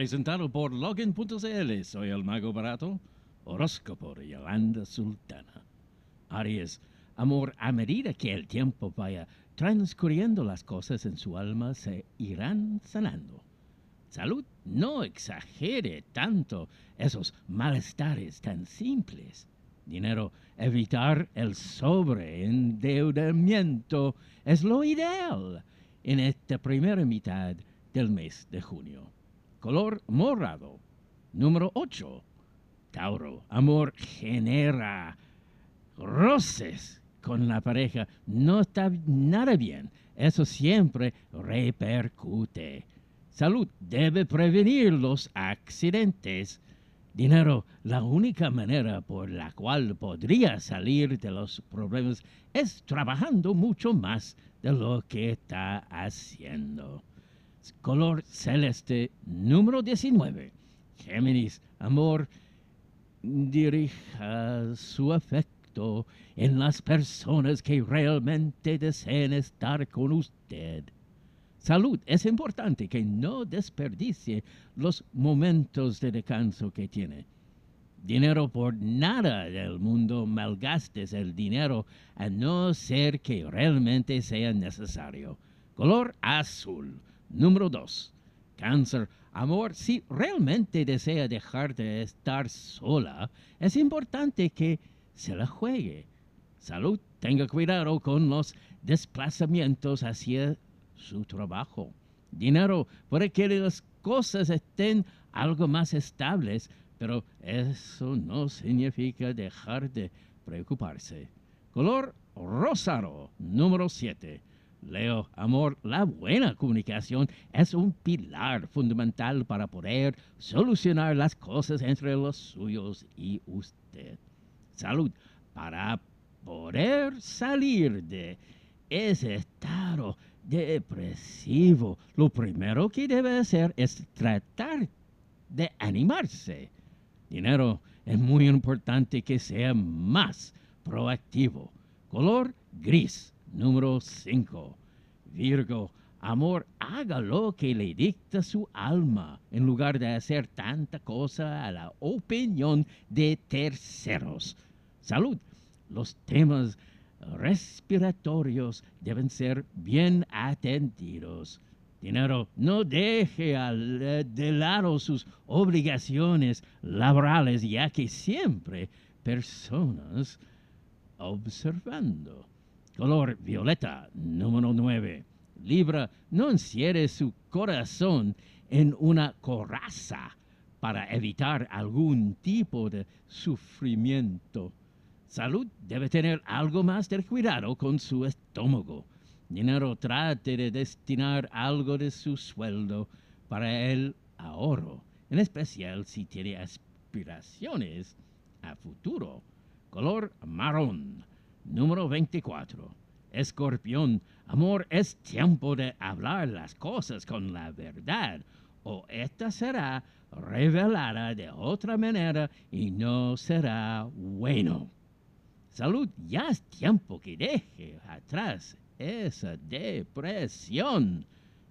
Presentado por Login.cl. Soy el mago barato. Horóscopo de Yolanda Sultana. Aries, amor, a medida que el tiempo vaya transcurriendo las cosas en su alma se irán sanando. Salud, no exagere tanto esos malestares tan simples. Dinero, evitar el sobreendeudamiento es lo ideal en esta primera mitad del mes de junio. Color morado. Número 8. Tauro, amor genera roces con la pareja. No está nada bien. Eso siempre repercute. Salud debe prevenir los accidentes. Dinero, la única manera por la cual podría salir de los problemas es trabajando mucho más de lo que está haciendo. Color celeste número 19. Géminis, amor, dirija su afecto en las personas que realmente deseen estar con usted. Salud, es importante que no desperdicie los momentos de descanso que tiene. Dinero por nada del mundo malgastes el dinero a no ser que realmente sea necesario. Color azul. Número 2. Cáncer. Amor, si realmente desea dejar de estar sola, es importante que se la juegue. Salud, tenga cuidado con los desplazamientos hacia su trabajo. Dinero, puede que las cosas estén algo más estables, pero eso no significa dejar de preocuparse. Color rosado, número 7. Leo, amor, la buena comunicación es un pilar fundamental para poder solucionar las cosas entre los suyos y usted. Salud, para poder salir de ese estado depresivo, lo primero que debe hacer es tratar de animarse. Dinero, es muy importante que sea más proactivo. Color gris Número 5. Virgo, amor, haga lo que le dicta su alma, en lugar de hacer tanta cosa a la opinión de terceros. Salud, los temas respiratorios deben ser bien atendidos. Dinero, no deje de lado sus obligaciones laborales, ya que siempre personas observando. Color violeta, número 9. Libra, no encierre su corazón en una coraza para evitar algún tipo de sufrimiento. Salud debe tener algo más de cuidado con su estómago. Dinero trate de destinar algo de su sueldo para el ahorro, en especial si tiene aspiraciones a futuro. Color marrón Número 24. Escorpión, amor, es tiempo de hablar las cosas con la verdad, o esta será revelada de otra manera y no será bueno. Salud, ya es tiempo que deje atrás esa depresión.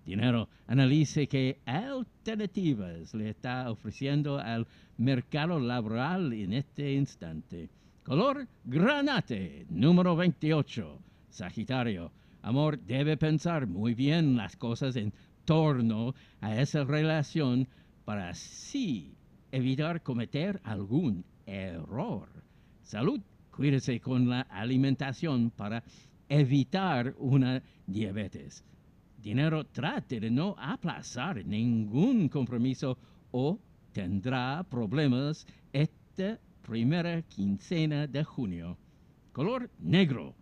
Dinero, analice qué alternativas le está ofreciendo al mercado laboral en este instante. Color granate, número 28. Sagitario, amor, debe pensar muy bien las cosas en torno a esa relación para así evitar cometer algún error. Salud, cuídese con la alimentación para evitar una diabetes. Dinero, trate de no aplazar ningún compromiso o tendrá problemas este primera quincena de junio. Color negro.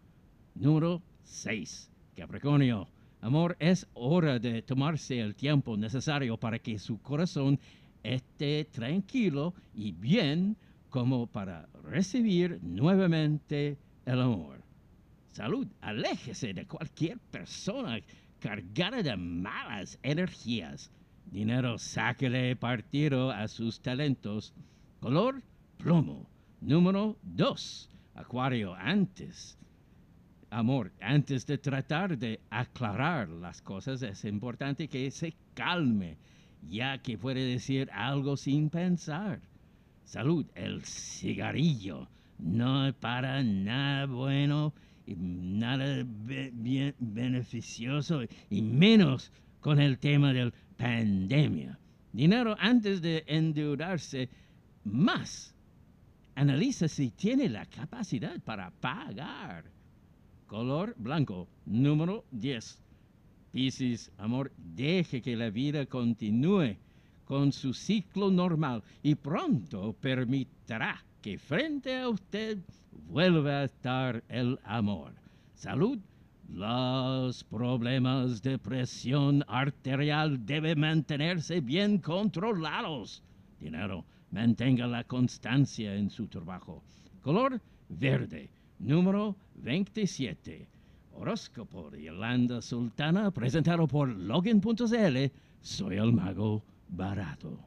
Número 6. Capricornio. Amor, es hora de tomarse el tiempo necesario para que su corazón esté tranquilo y bien como para recibir nuevamente el amor. Salud, aléjese de cualquier persona cargada de malas energías. Dinero, sáquele partido a sus talentos. Color plomo. Número dos, Acuario, antes, amor, antes de tratar de aclarar las cosas, es importante que se calme ya que puede decir algo sin pensar. Salud, el cigarrillo no es para nada bueno y nada bien beneficioso y menos con el tema de la pandemia. Dinero antes de endeudarse más. Analiza si tiene la capacidad para pagar. Color blanco, número 10. Piscis, amor, deje que la vida continúe con su ciclo normal y pronto permitirá que frente a usted vuelva a estar el amor. Salud. Los problemas de presión arterial deben mantenerse bien controlados. Dinero, mantenga la constancia en su trabajo. Color verde, número 27. Horóscopo de Yolanda Sultana, presentado por Logan.cl. Soy el mago barato.